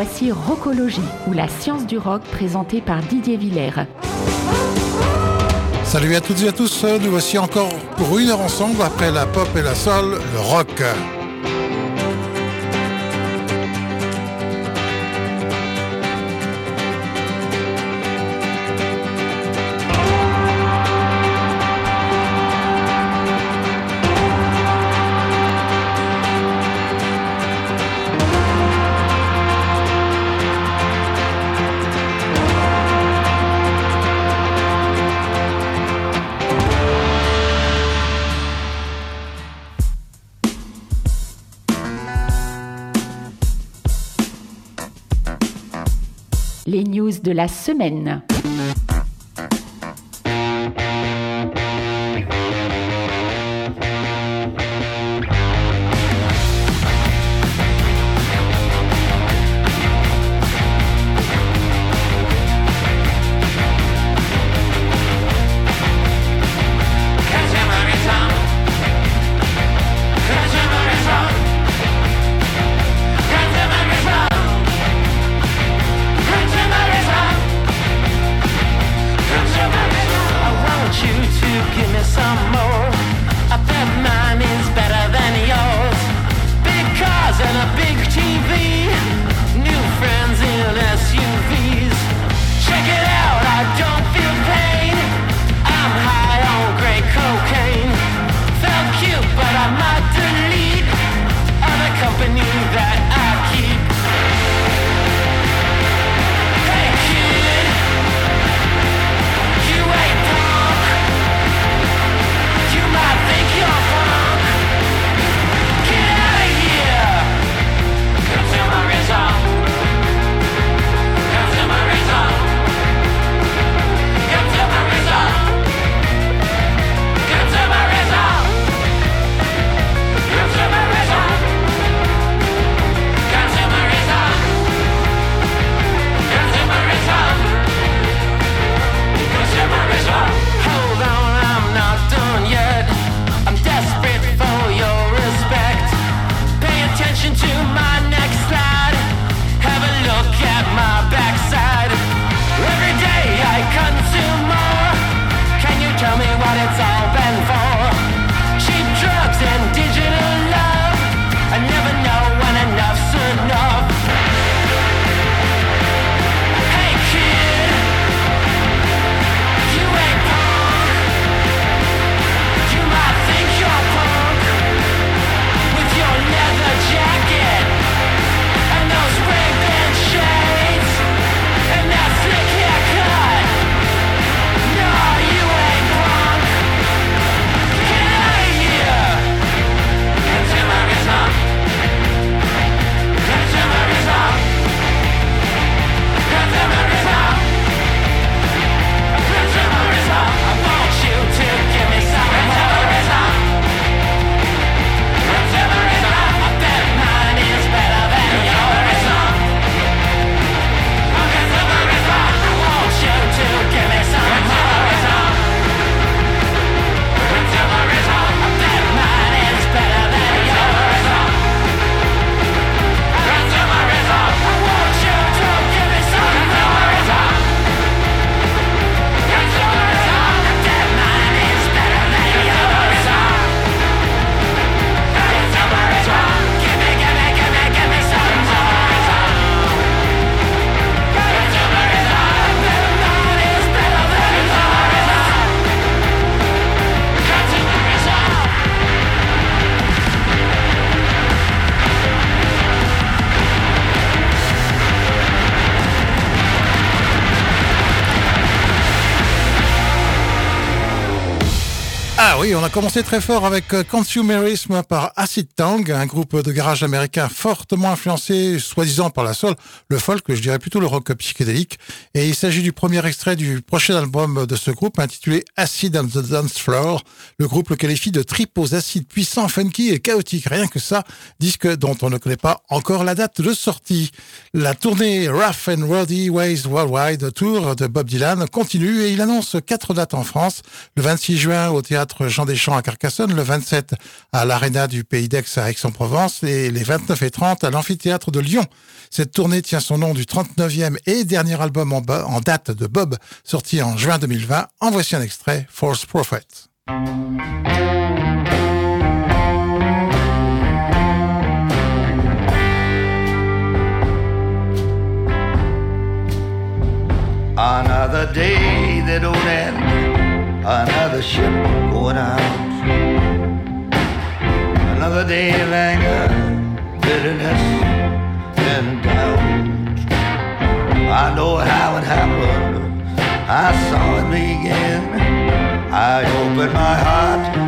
voici Rockologie, ou la science du rock présentée par Didier Villers. Salut à toutes et à tous, nous voici encore pour une heure ensemble après la pop et la soul, le rock. De la semaine. On a commencé très fort avec euh, Consumerism par Acid Tang, un groupe de garage américain fortement influencé, soi-disant par la soul, le folk, je dirais plutôt le rock psychédélique. Et il s'agit du premier extrait du prochain album de ce groupe intitulé Acid on the Dance Floor. Le groupe le qualifie de trip aux acides puissants, funky et chaotiques. Rien que ça, disque dont on ne connaît pas encore la date de sortie. La tournée Rough and Rowdy Ways Worldwide Tour de Bob Dylan continue et il annonce quatre dates en France. Le 26 juin au théâtre Théâtre Jean Deschamps à Carcassonne, le 27 à l'Arena du Pays d'Aix à Aix-en-Provence et les 29 et 30 à l'Amphithéâtre de Lyon. Cette tournée tient son nom du 39e et dernier album en, date de Bob, sorti en juin 2020. En voici un extrait, Force Prophet. Another day that another ship going out. Another day of anger, bitterness, and doubt. I know how it happened, I saw it begin. I opened my heart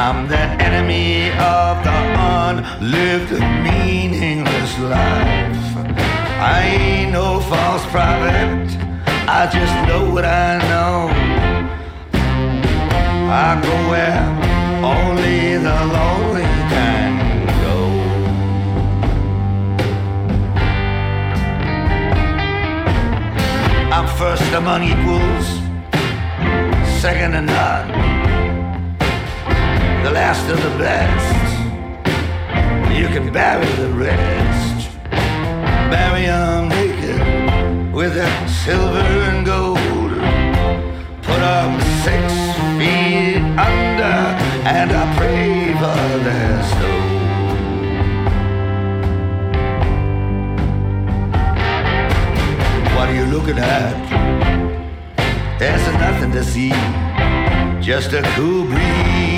I'm the enemy of the unlived, meaningless life. I ain't no false prophet, I just know what I know. I go where only the lonely can go. I'm first among equals, second to none, the last of the best. You can bury the rest, bury 'em naked with that silver and gold. Put Put 'em six feet under, and I pray for their soul. What are you looking at? There's nothing to see, just a cool breeze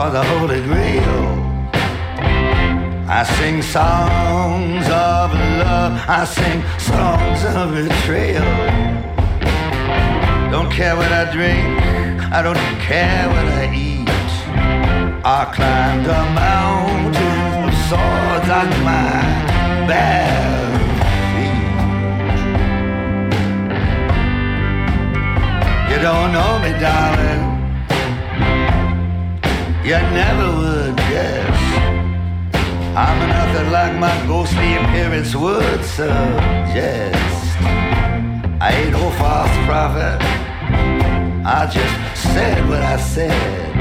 For the Holy Grail. I sing songs of love, I sing songs of betrayal. Don't care what I drink, I don't care what I eat. I climbed a mountain with swords on my bare feet. You don't know me, darling. You never would guess. I'm nothing like my ghostly appearance would suggest. I ain't no false prophet. I just said what I said.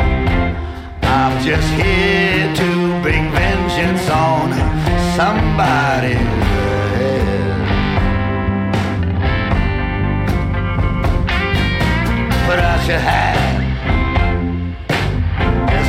I'm just here to bring vengeance on somebody's head. Put out your hand.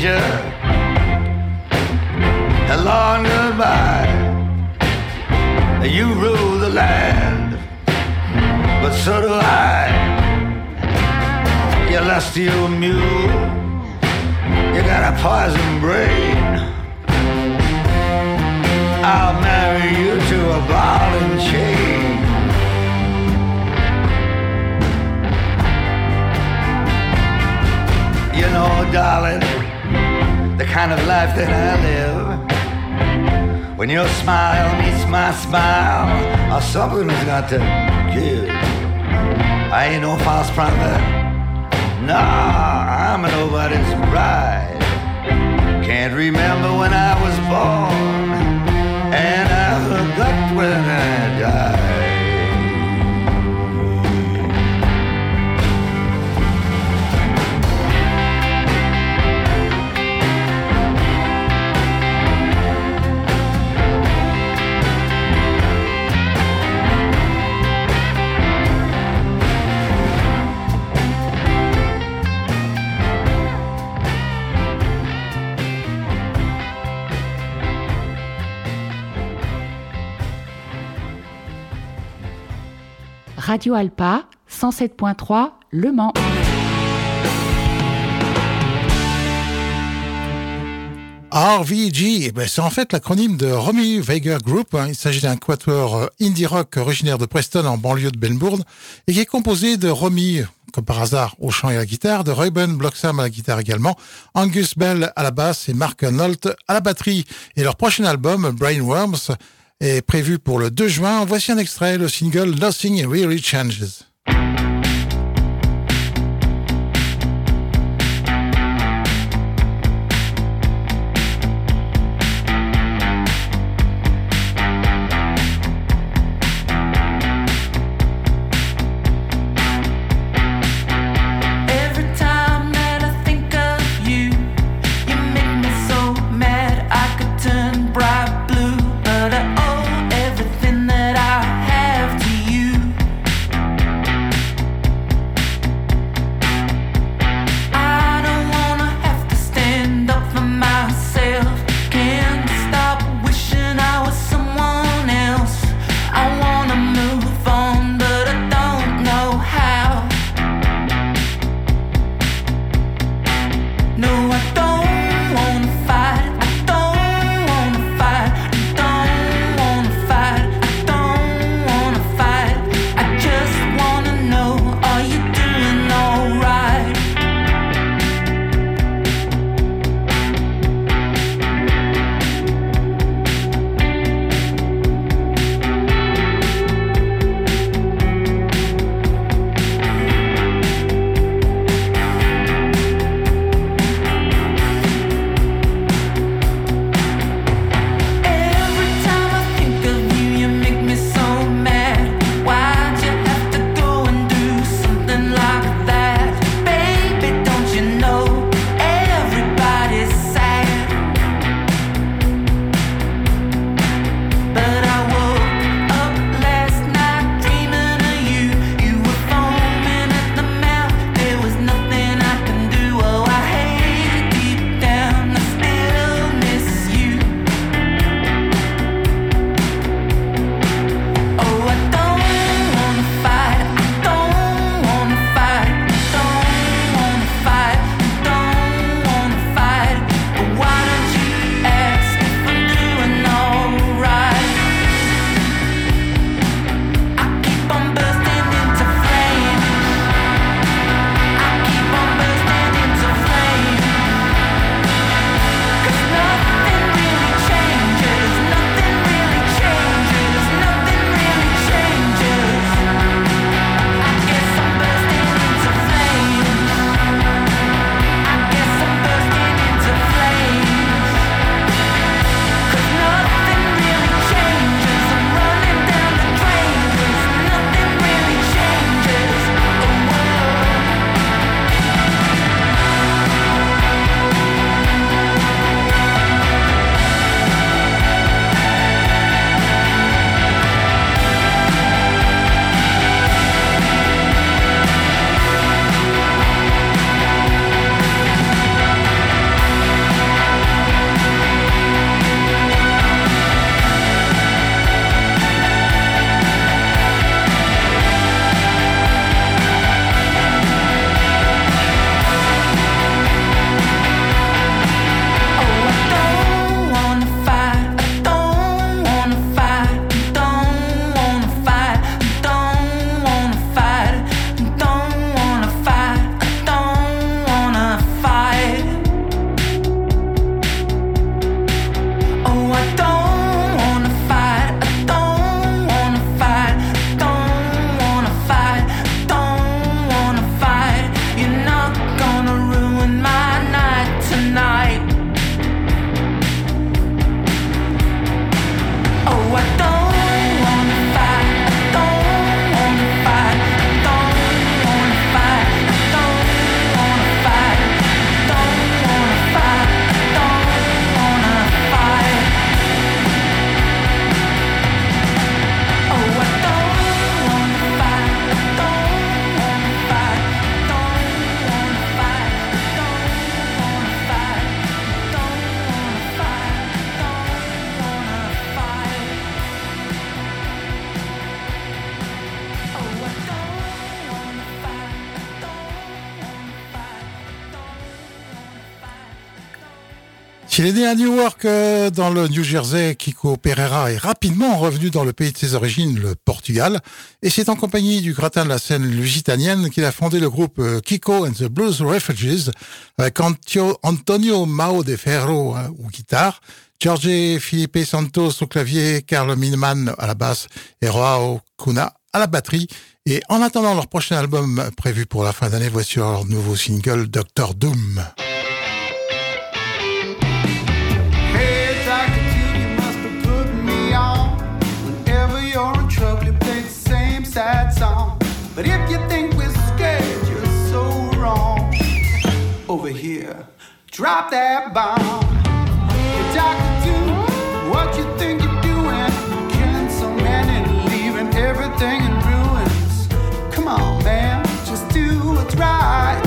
stranger. A long goodbye. You rule the land, but so do I. You lusty old mule, that poison brain. I'll marry you to a ball and chain. You know, darling, kind of life that I live. When your smile meets my smile, or something's got to give. I ain't no false prophet. Nah, I'm nobody's bride. Can't remember when I was born, and I forgot when I died. Radio Alpa 107.3 Le Mans. RVG, eh ben, c'est en fait l'acronyme de Romy Veiger Group. Hein. Il s'agit d'un quatuor euh, indie rock originaire de Preston en banlieue de Melbourne et qui est composé de Romy, comme par hasard, au chant et à la guitare, de Reuben Bloxham à la guitare également, Angus Bell à la basse et Mark Nolt à la batterie. Et leur prochain album, Brainworms, est prévu pour le 2 juin. Voici un extrait, le single Nothing Really Changes. Est né à Newark, euh, dans le New Jersey, Kiko Pereira est rapidement revenu dans le pays de ses origines, le Portugal, et c'est en compagnie du gratin de la scène lusitanienne qu'il a fondé le groupe euh, Kiko and the Blues Refugees, avec Antonio Mao de Ferro hein, au guitare, Jorge Felipe Santos au clavier, Carlo Mineman à la basse et Roao Kuna à la batterie. Et en attendant leur prochain album prévu pour la fin d'année, voici leur nouveau single Doctor Doom. But if you think we're scared, you're so wrong. Over here, drop that bomb. The doctor do what you think you're doing, killing so many, leaving everything in ruins. Come on, man, just do what's right.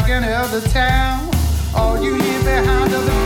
Like any other town. All you leave behind are the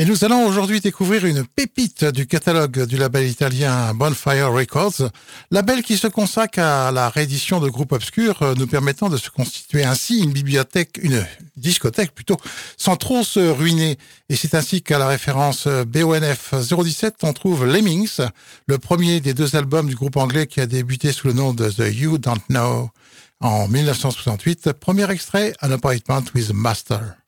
Et nous allons aujourd'hui découvrir une pépite du catalogue du label italien Bonfire Records, label qui se consacre à la réédition de groupes obscurs, euh, nous permettant de se constituer ainsi une bibliothèque, une discothèque plutôt, sans trop se ruiner. Et c'est ainsi qu'à la référence euh, BONF 017, on trouve Lemmings, le premier des deux albums du groupe anglais qui a débuté sous le nom de The You Don't Know en 1968. Premier extrait, An Appointment with Master.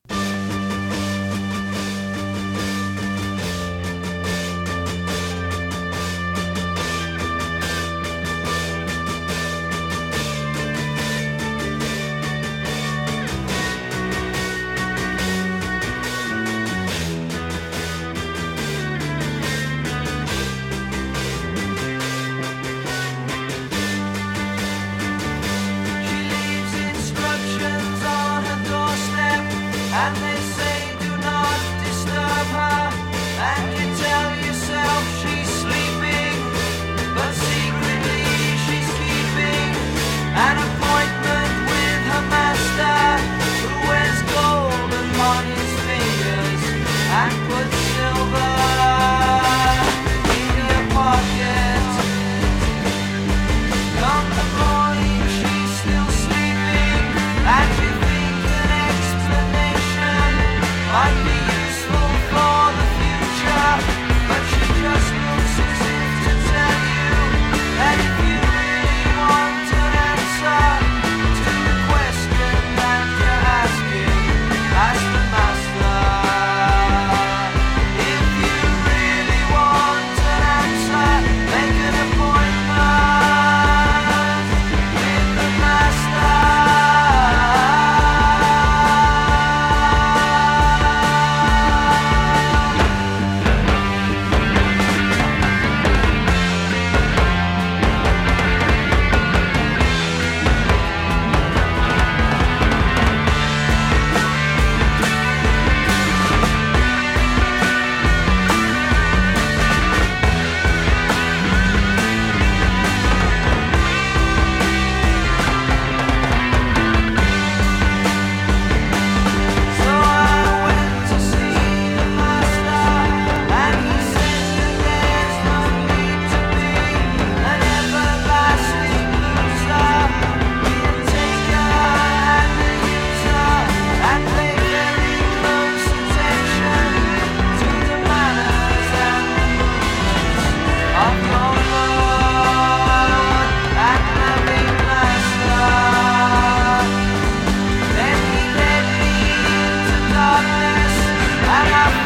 I'm out.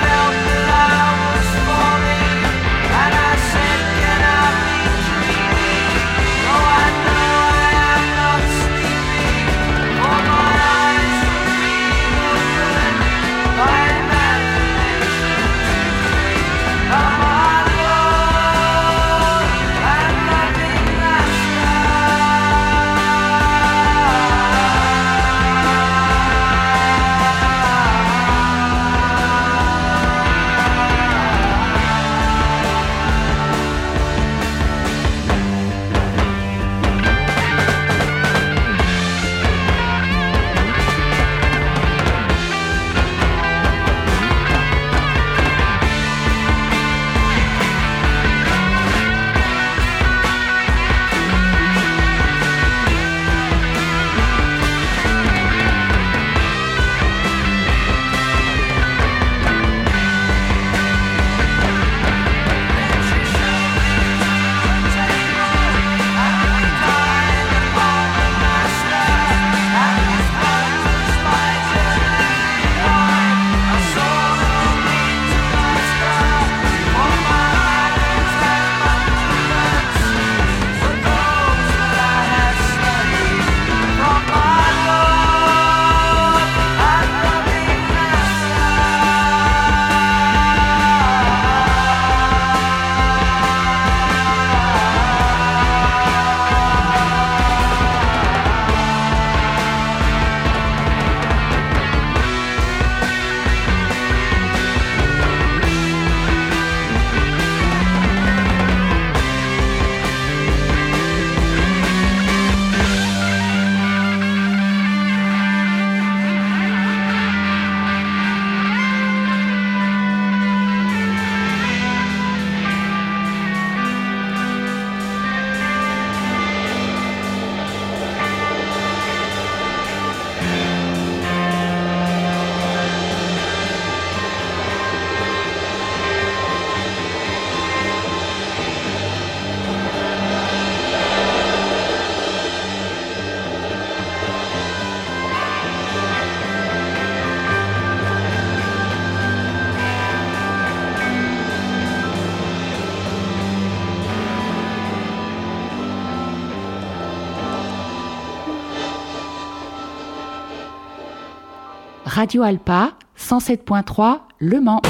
Radio Alpa 107.3 Le Mans.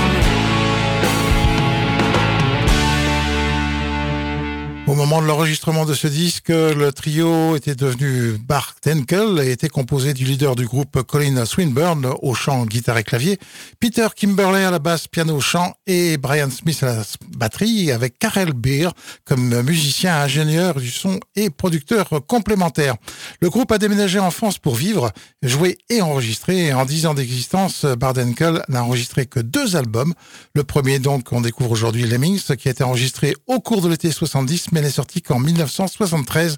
Au moment de l'enregistrement de ce disque, le trio était devenu Bart Tenkel et était composé du leader du groupe Colin Swinburne au chant, guitare et clavier, Peter Kimberley à la basse, piano, chant et Brian Smith à la batterie avec Karel Beer comme musicien, ingénieur du son et producteur complémentaire. Le groupe a déménagé en France pour vivre, jouer et enregistrer. en dix ans d'existence, Bart Tenkel n'a enregistré que deux albums. Le premier donc, qu'on découvre aujourd'hui, Lemmings, qui a été enregistré au cours de l'été 70 mais n'est sorti qu'en 1973.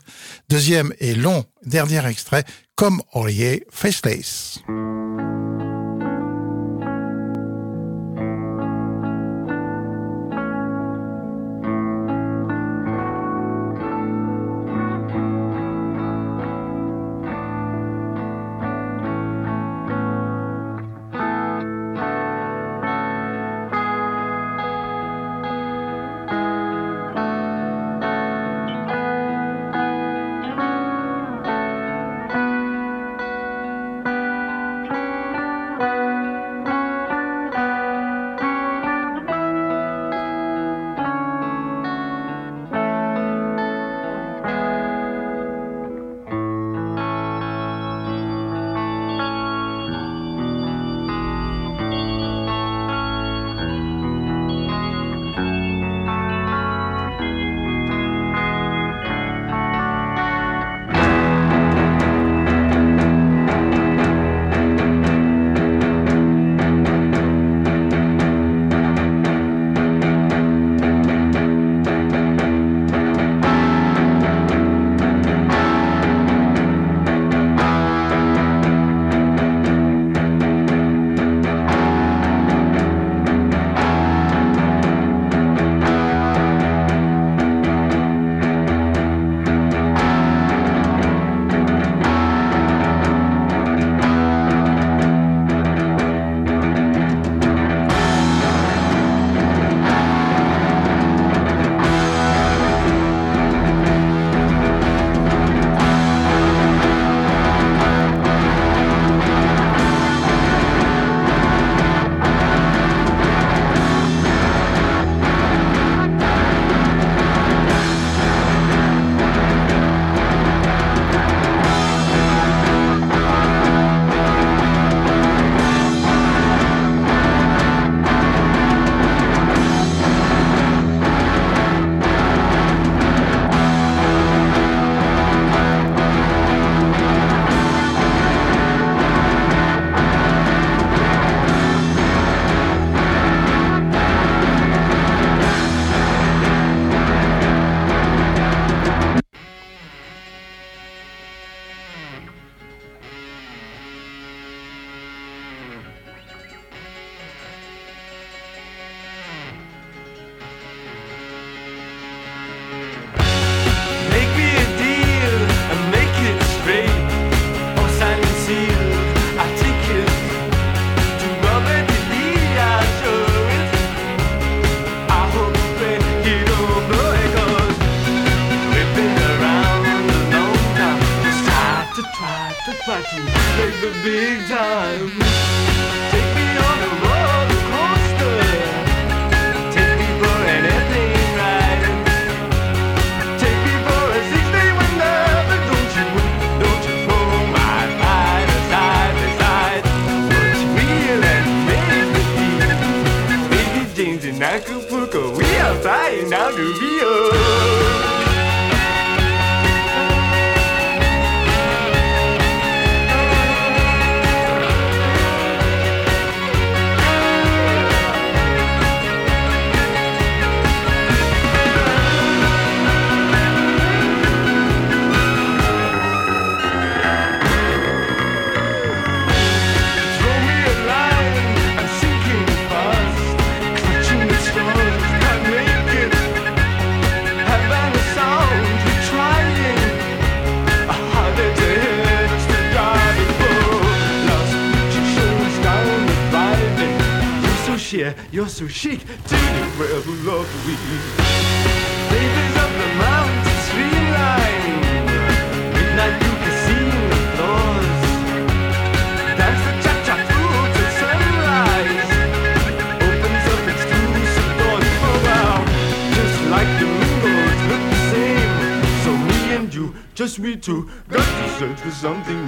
Deuxième et long dernier extrait, comme Aurier Faceless. too chic to derail the love we. Pages of the mountain streamline, midnight you can see the floors. Dance the cha cha through to sunrise. Opens up exclusive doors for wow, just like the windows look the same. So me and you, just we two, got to search for something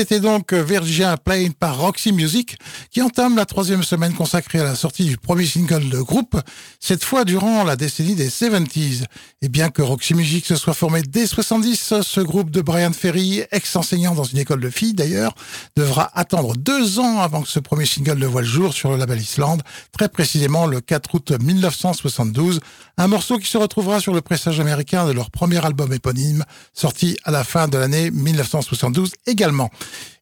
c'était donc Virginia Plain par Roxy Music qui entame la troisième semaine consacrée à la sortie du premier single de groupe, cette fois durant la décennie des 70s. Et bien que Roxy Music se soit formé dès 70, ce groupe de Brian Ferry, ex-enseignant dans une école de filles d'ailleurs, devra attendre deux ans avant que ce premier single ne voit le jour sur le label Island, très précisément le 4 août 1972, un morceau qui se retrouvera sur le pressage américain de leur premier album éponyme, sorti à la fin de l'année 1972 également.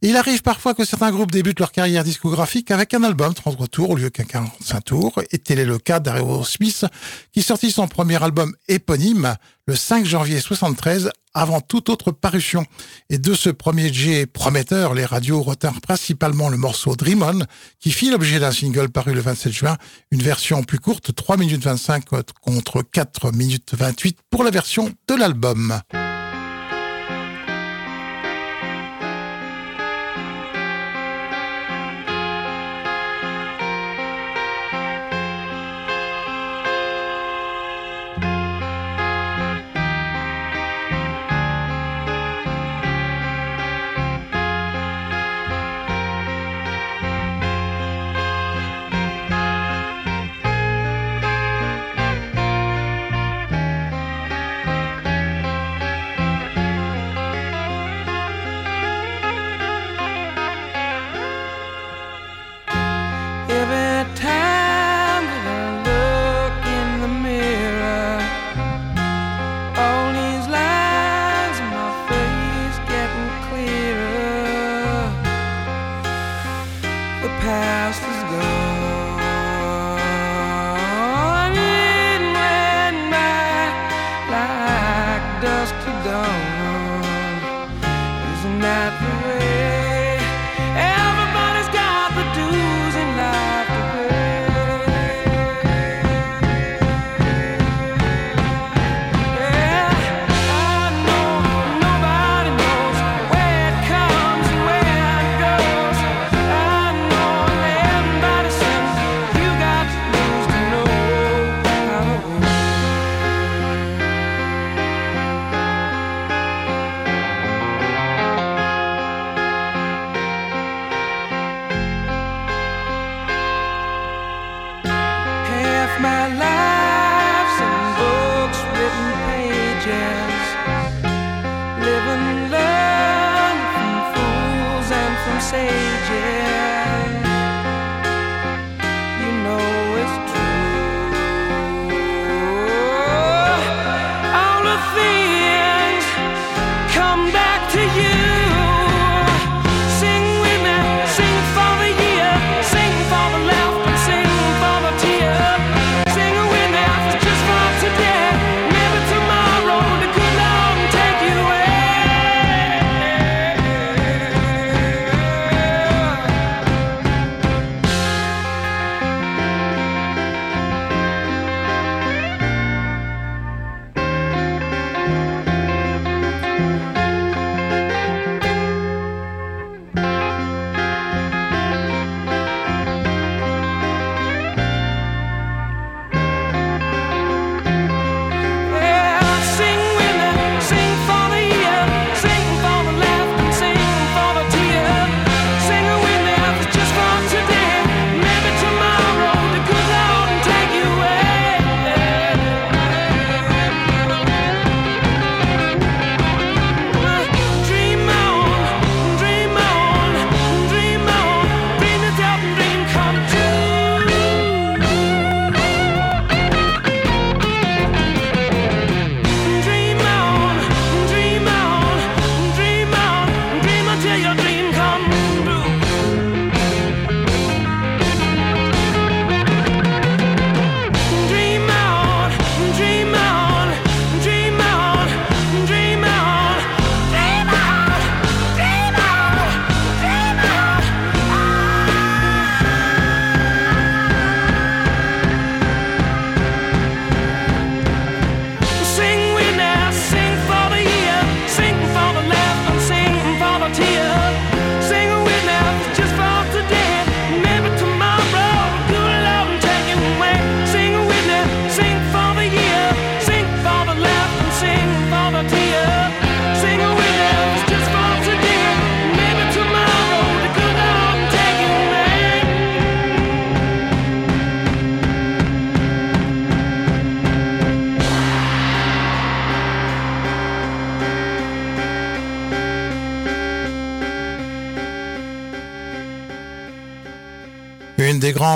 Il arrive parfois que certains groupes débutent leur carrière discographique avec un album 33 tours au lieu qu'un 45 tours, et tel est le cas Smith, qui sortit son premier album éponyme le 5 janvier 73 avant toute autre parution. Et de ce premier jet prometteur, les radios retinrent principalement le morceau Dream On, qui fit l'objet d'un single paru le 27 juin, une version plus courte, 3 minutes 25 contre 4 minutes 28 pour la version de l'album.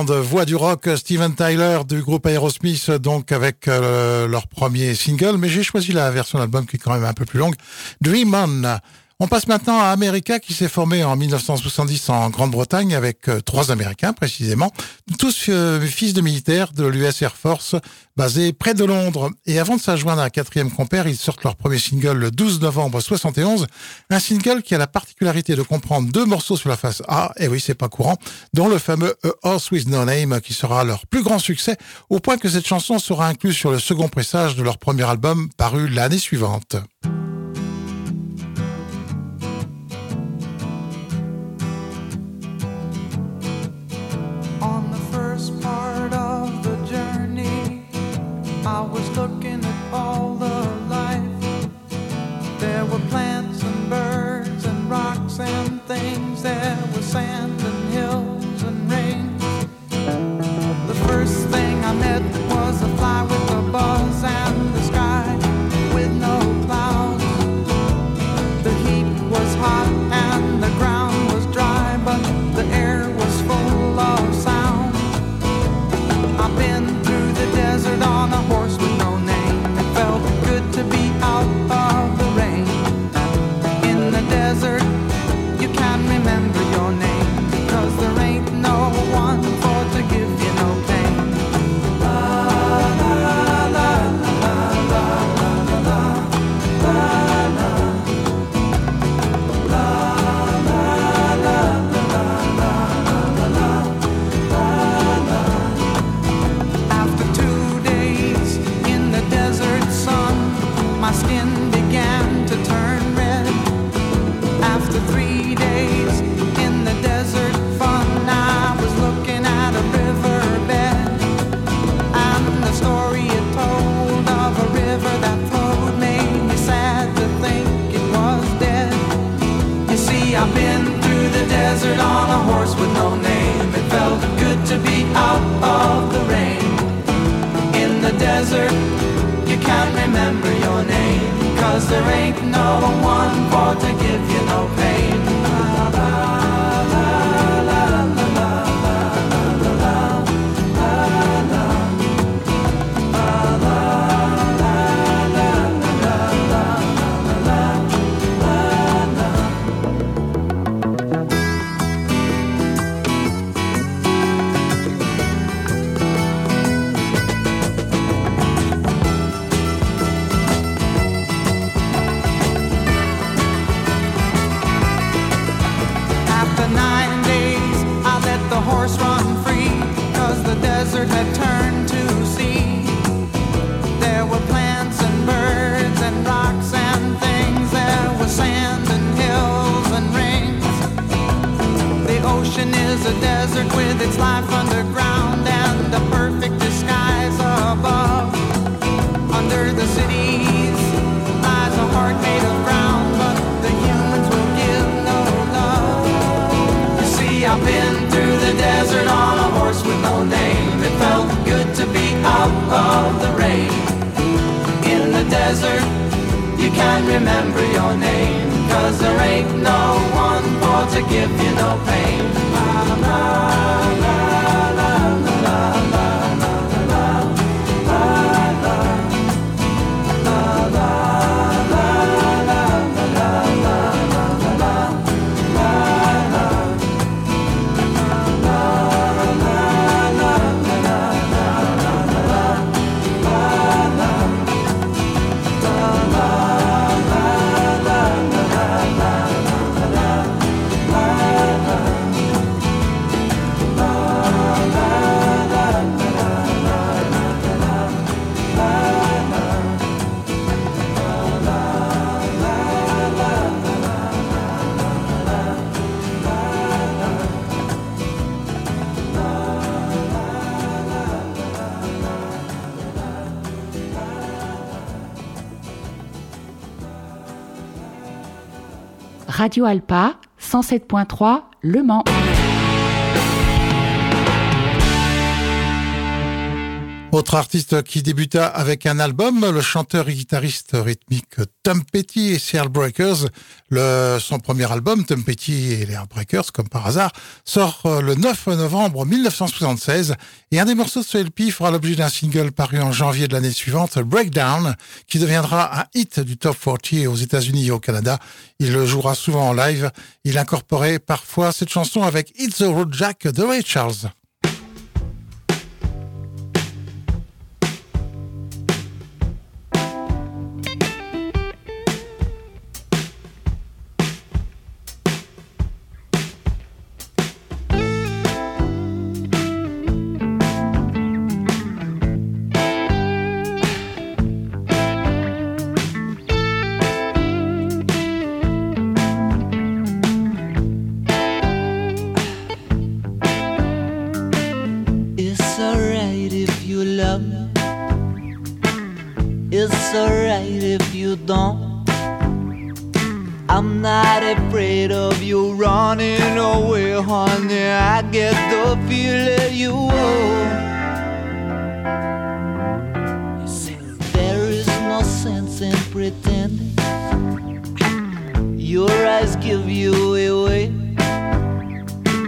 Grande voix du rock, Steven Tyler du groupe Aerosmith, donc avec euh, leur premier single, mais j'ai choisi la version d'album qui est quand même un peu plus longue, Dream On. On passe maintenant à America qui s'est formé en 1970 en Grande-Bretagne avec euh, trois Américains précisément, tous euh, fils de militaires de l'US Air Force basés près de Londres. Et avant de s'adjoindre à un quatrième compère, ils sortent leur premier single le 12 novembre 71, un single qui a la particularité de comprendre deux morceaux sur la face A, et oui c'est pas courant, dont le fameux A Horse With No Name qui sera leur plus grand succès, au point que cette chanson sera incluse sur le second pressage de leur premier album paru l'année suivante. remember your name. Cause there ain't no one more to give you no pain. Radio Alpa 107.3 Le Mans. Autre artiste qui débuta avec un album, le chanteur et guitariste rythmique Tom Petty et Seal Breakers. Le, son premier album, Tom Petty et les Breakers, comme par hasard, sort euh, le 9 novembre 1976 et un des morceaux de ce LP fera l'objet d'un single paru en janvier de l'année suivante, Breakdown, qui deviendra un hit du top 40 aux États-Unis et au Canada. Il le jouera souvent en live. Il incorporait parfois cette chanson avec It's the Road Jack de Ray Charles. I'm not afraid of you running away, honey. I get the feeling you owe. There is no sense in pretending. Your eyes give you away.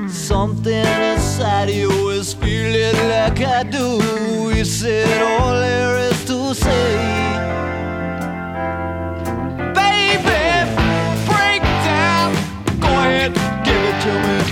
Something inside you is feeling like I do. You said all there is to say? to win.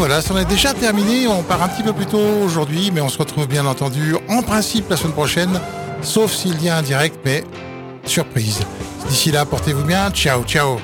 Voilà, ça en est déjà terminé. On part un petit peu plus tôt aujourd'hui, mais on se retrouve bien entendu en principe la semaine prochaine, sauf s'il y a un direct, mais surprise. D'ici là, portez-vous bien. Ciao, ciao.